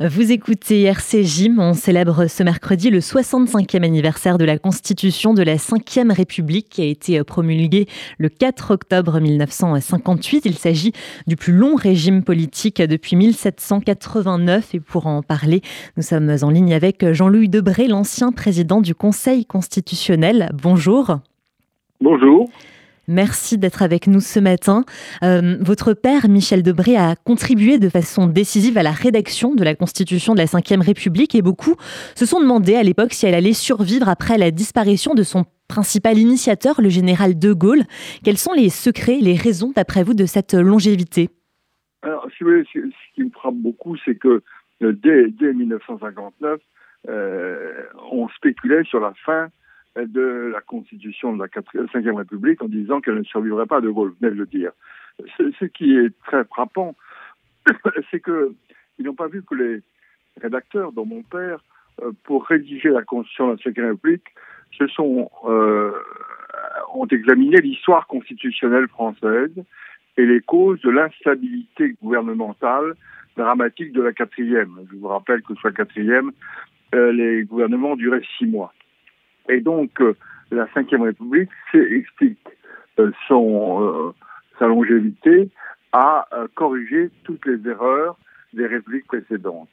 Vous écoutez RCJ, on célèbre ce mercredi le 65e anniversaire de la Constitution de la Ve République qui a été promulguée le 4 octobre 1958. Il s'agit du plus long régime politique depuis 1789 et pour en parler, nous sommes en ligne avec Jean-Louis Debré, l'ancien président du Conseil constitutionnel. Bonjour. Bonjour. Merci d'être avec nous ce matin. Euh, votre père, Michel Debré, a contribué de façon décisive à la rédaction de la Constitution de la Ve République et beaucoup se sont demandé à l'époque si elle allait survivre après la disparition de son principal initiateur, le général de Gaulle. Quels sont les secrets, les raisons, d'après vous, de cette longévité? Alors, si vous voulez, ce qui me frappe beaucoup, c'est que euh, dès, 1959, euh, on spéculait sur la fin de la constitution de la 5e République en disant qu'elle ne survivrait pas à De Gaulle, venez de le dire. Ce, qui est très frappant, c'est qu'ils n'ont pas vu que les rédacteurs, dont mon père, euh, pour rédiger la constitution de la 5e République, se sont, euh, ont examiné l'histoire constitutionnelle française et les causes de l'instabilité gouvernementale dramatique de la quatrième. Je vous rappelle que sur la quatrième, euh, les gouvernements duraient six mois. Et donc, euh, la Ve République explique euh, son, euh, sa longévité à corriger toutes les erreurs des républiques précédentes.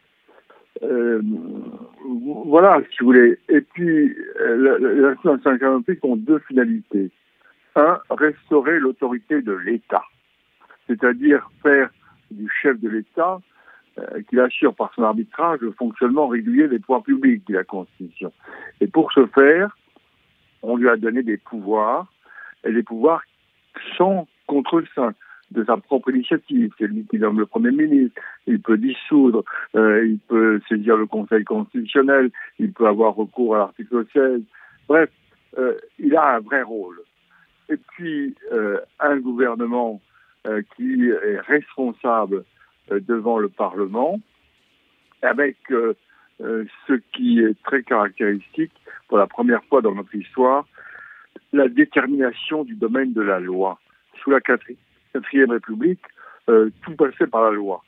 voilà, si vous voulez. Et puis, la, la, République ont deux finalités. Un, restaurer l'autorité de l'État, c'est-à-dire faire du chef de l'État euh, qu'il assure par son arbitrage le fonctionnement régulier des pouvoirs publics, dit la Constitution. Et pour ce faire, on lui a donné des pouvoirs, et des pouvoirs sans contre de sa propre initiative. C'est lui qui nomme le Premier ministre, il peut dissoudre, euh, il peut saisir le Conseil constitutionnel, il peut avoir recours à l'article 16. Bref, euh, il a un vrai rôle. Et puis, euh, un gouvernement euh, qui est responsable devant le Parlement, avec euh, euh, ce qui est très caractéristique pour la première fois dans notre histoire, la détermination du domaine de la loi. Sous la quatrième République, tout passait par la loi.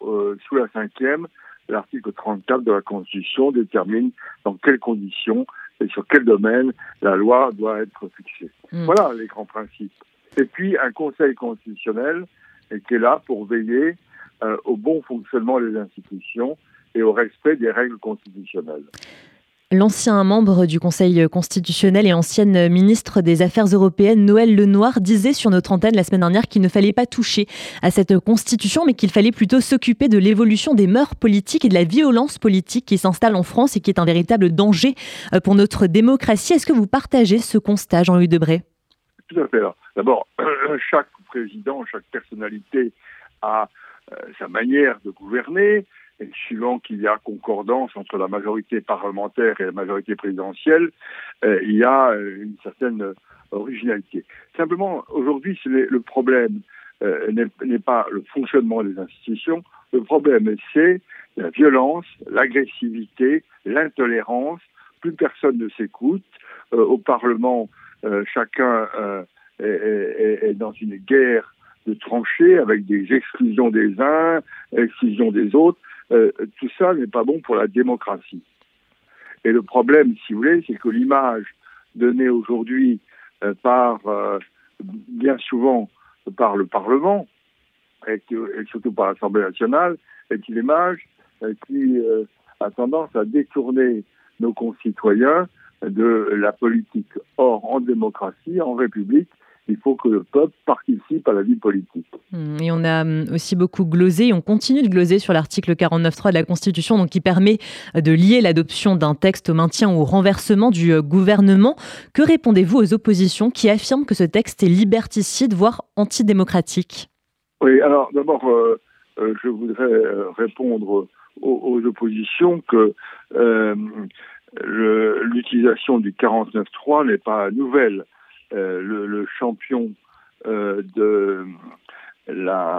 sous la cinquième, l'article 34 de la Constitution détermine dans quelles conditions et sur quel domaine la loi doit être fixée. Hmm. Voilà les grands principes. Et puis un Conseil constitutionnel qui est là pour veiller euh, au bon fonctionnement des institutions et au respect des règles constitutionnelles. L'ancien membre du Conseil constitutionnel et ancienne ministre des Affaires européennes, Noël Lenoir, disait sur notre antenne la semaine dernière qu'il ne fallait pas toucher à cette constitution, mais qu'il fallait plutôt s'occuper de l'évolution des mœurs politiques et de la violence politique qui s'installe en France et qui est un véritable danger euh, pour notre démocratie. Est-ce que vous partagez ce constat, Jean-Louis Debré? Tout à fait. D'abord, chaque président, chaque personnalité a sa manière de gouverner, et suivant qu'il y a concordance entre la majorité parlementaire et la majorité présidentielle, euh, il y a euh, une certaine originalité. Simplement, aujourd'hui, le problème n'est pas le fonctionnement des institutions, le problème c'est la violence, l'agressivité, l'intolérance. Plus personne ne s'écoute. au Parlement, chacun est, est, dans une guerre de trancher avec des exclusions des uns, exclusions des autres. Euh, tout ça n'est pas bon pour la démocratie. Et le problème, si vous voulez, c'est que l'image donnée aujourd'hui euh, euh, bien souvent, par le Parlement, et, surtout par l'Assemblée nationale, est une image qui a tendance à détourner nos concitoyens de la politique. Or, en démocratie, en République, il faut que le peuple participe à la vie politique. Mmh, et on a hum, aussi beaucoup glosé, et on continue de gloser sur l'article 49.3 de la Constitution, donc qui permet euh, de lier l'adoption d'un texte au maintien ou au renversement du euh, gouvernement. Que répondez-vous aux oppositions qui affirment que ce texte est liberticide, voire antidémocratique? Oui, alors d'abord, euh, je voudrais répondre aux, oppositions que l'utilisation du 49.3 n'est pas nouvelle. Euh, le, champion euh, de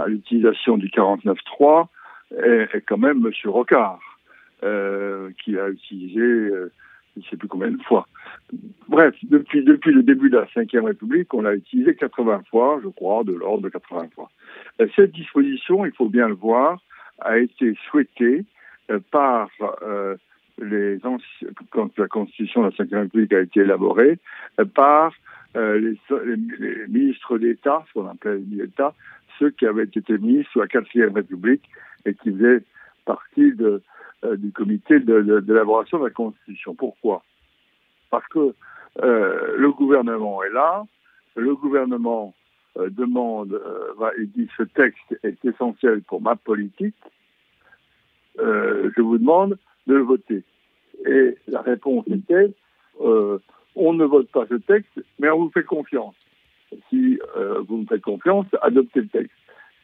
l'utilisation du 49.3 est, est, quand même M. Rocard, euh, qui l'a utilisé je ne sais plus combien de fois. Bref, depuis, depuis le début de la Ve République, on l'a utilisé 80 fois, je crois, de l'ordre de 80 fois. Cette disposition, il faut bien le voir, a été souhaitée par les quand la Constitution de la Ve République a été élaborée, par les, ministres d'État, ce qu'on appelait les ministres d'État, ceux qui avaient été mis sous la Quatrième République et qui faisaient partie de, du comité d'élaboration de, de, la Constitution. Pourquoi? Parce que euh, le gouvernement est là, le gouvernement euh, demande, euh, il dit ce texte est essentiel pour ma politique, je vous demande de le voter. Et la réponse était, on ne vote pas ce texte, mais on vous fait confiance. Si vous me faites confiance, adoptez le texte.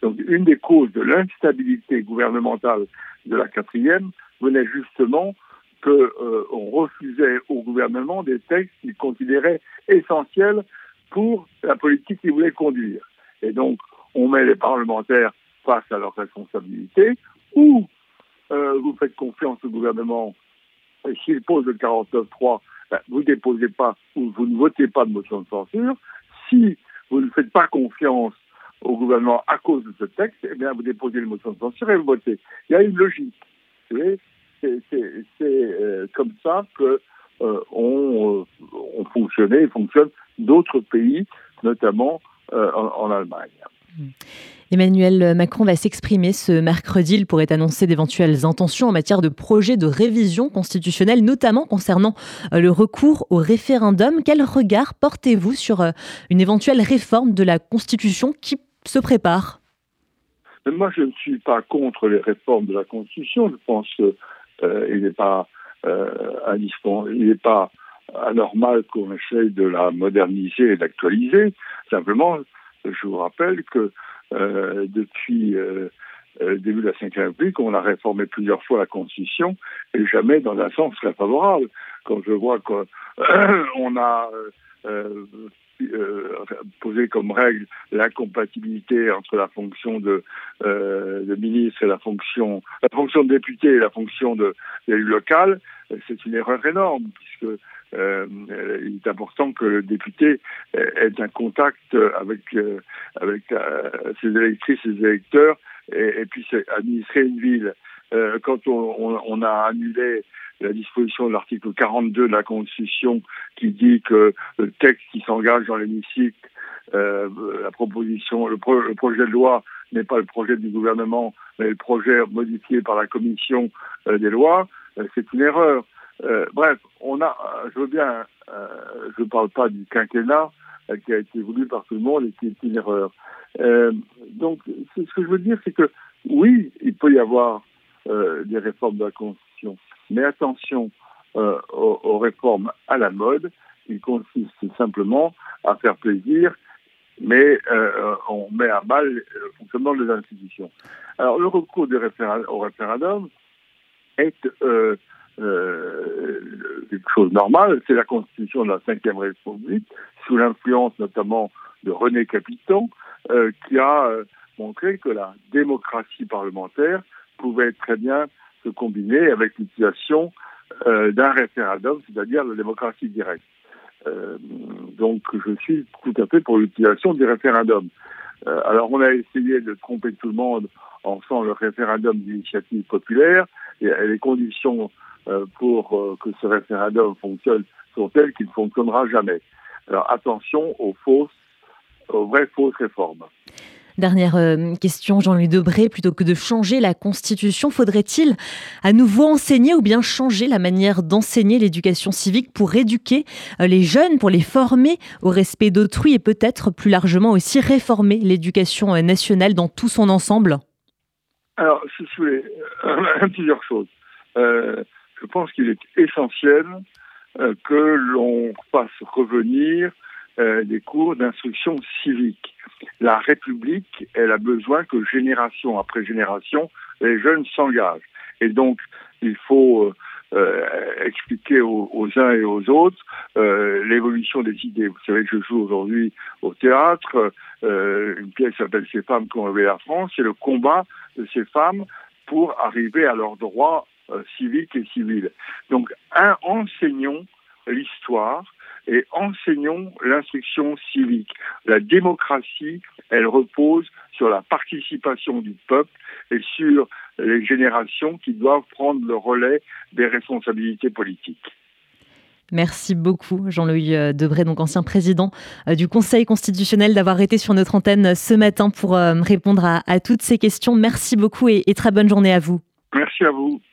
Donc une des causes de l'instabilité gouvernementale de la quatrième venait justement qu'on euh, refusait au gouvernement des textes qu'il considérait essentiels pour la politique qu'il voulait conduire. Et donc, on met les parlementaires face à leurs responsabilités, ou euh, vous faites confiance au gouvernement, s'il pose le 49.3, ben, vous déposez pas, ou vous ne votez pas de motion de censure. Si vous ne faites pas confiance au gouvernement à cause de ce texte, eh bien, vous déposez une motion de censure et vous votez. Il y a une logique. C'est euh, comme ça que euh, on, euh, on, fonctionnait et fonctionne d'autres pays, notamment en, Allemagne. Hmm. Emmanuel Macron va s'exprimer ce mercredi. Il pourrait annoncer d'éventuelles intentions en matière de projet de révision constitutionnelle, notamment concernant le recours au référendum. Quel regard portez-vous sur une éventuelle réforme de la Constitution qui se prépare? Moi, je ne suis pas contre les réformes de la Constitution. Je pense que euh, il n'est pas euh, n'est pas anormal qu'on essaye de la moderniser et d'actualiser. Simplement, je vous rappelle que euh, depuis euh, le début de la Ve République, on a réformé plusieurs fois la Constitution et jamais dans un sens très favorable. Quand je vois qu'on a euh, euh, poser comme règle l'incompatibilité entre la fonction de, euh, de, ministre et la fonction, la fonction de député et la fonction d'élu local, c'est une erreur énorme puisque euh, il est important que le député ait un contact avec avec ses électrices, ses électeurs et, puisse administrer une ville. quand on, on, on, a annulé la disposition de l'article 42 de la Constitution qui dit que le texte qui s'engage dans l'hémicycle, euh, la proposition, le, projet de loi n'est pas le projet du gouvernement, mais le projet modifié par la commission euh, des lois, euh, c'est une erreur. Euh, bref, on a, je veux bien, je ne parle pas du quinquennat qui a été voulu par tout le monde et qui est une erreur. donc, ce que je veux dire, c'est que oui, il peut y avoir des réformes de la Constitution, mais attention euh, aux, réformes à la mode, qui consistent simplement à faire plaisir, mais euh, on met à mal le fonctionnement des institutions. Alors le recours au référendum est euh, quelque chose de normal, c'est la constitution de la Ve République, sous l'influence notamment de René Capiton, qui a montré que la démocratie parlementaire pouvait très bien se combiner avec l'utilisation euh, d'un référendum, c'est-à-dire la démocratie directe. Euh, donc je suis tout à fait pour l'utilisation du référendum. Euh, alors on a essayé de tromper tout le monde en faisant le référendum d'initiative populaire et, les conditions euh, pour euh, que ce référendum fonctionne sont telles qu'il ne fonctionnera jamais. Alors attention aux fausses, aux vraies fausses réformes. Dernière euh, question, Jean-Louis Debré, plutôt que de changer la Constitution, faudrait-il à nouveau enseigner ou bien changer la manière d'enseigner l'éducation civique pour éduquer euh, les jeunes, pour les former au respect d'autrui et peut-être plus largement aussi réformer l'éducation euh, nationale dans tout son ensemble? Alors, je voulais plusieurs choses. je pense qu'il est essentiel que l'on fasse revenir des cours d'instruction civique la République, elle a besoin que génération après génération, les jeunes s'engagent. Et donc, il faut euh, euh, expliquer aux, uns et aux autres euh, l'évolution des idées. Vous savez que je joue aujourd'hui au théâtre, une pièce s'appelle Ces femmes qui ont rêvé la France, c'est le combat de ces femmes pour arriver à leurs droits civiques et civils. Donc, un, enseignons l'histoire, et enseignons l'instruction civique. La démocratie, elle repose sur la participation du peuple et sur les générations qui doivent prendre le relais des responsabilités politiques. Merci beaucoup, Jean-Louis euh, Debré, donc ancien président euh, du Conseil constitutionnel, d'avoir été sur notre antenne ce matin pour répondre à, toutes ces questions. Merci beaucoup et très bonne journée à vous. Merci à vous.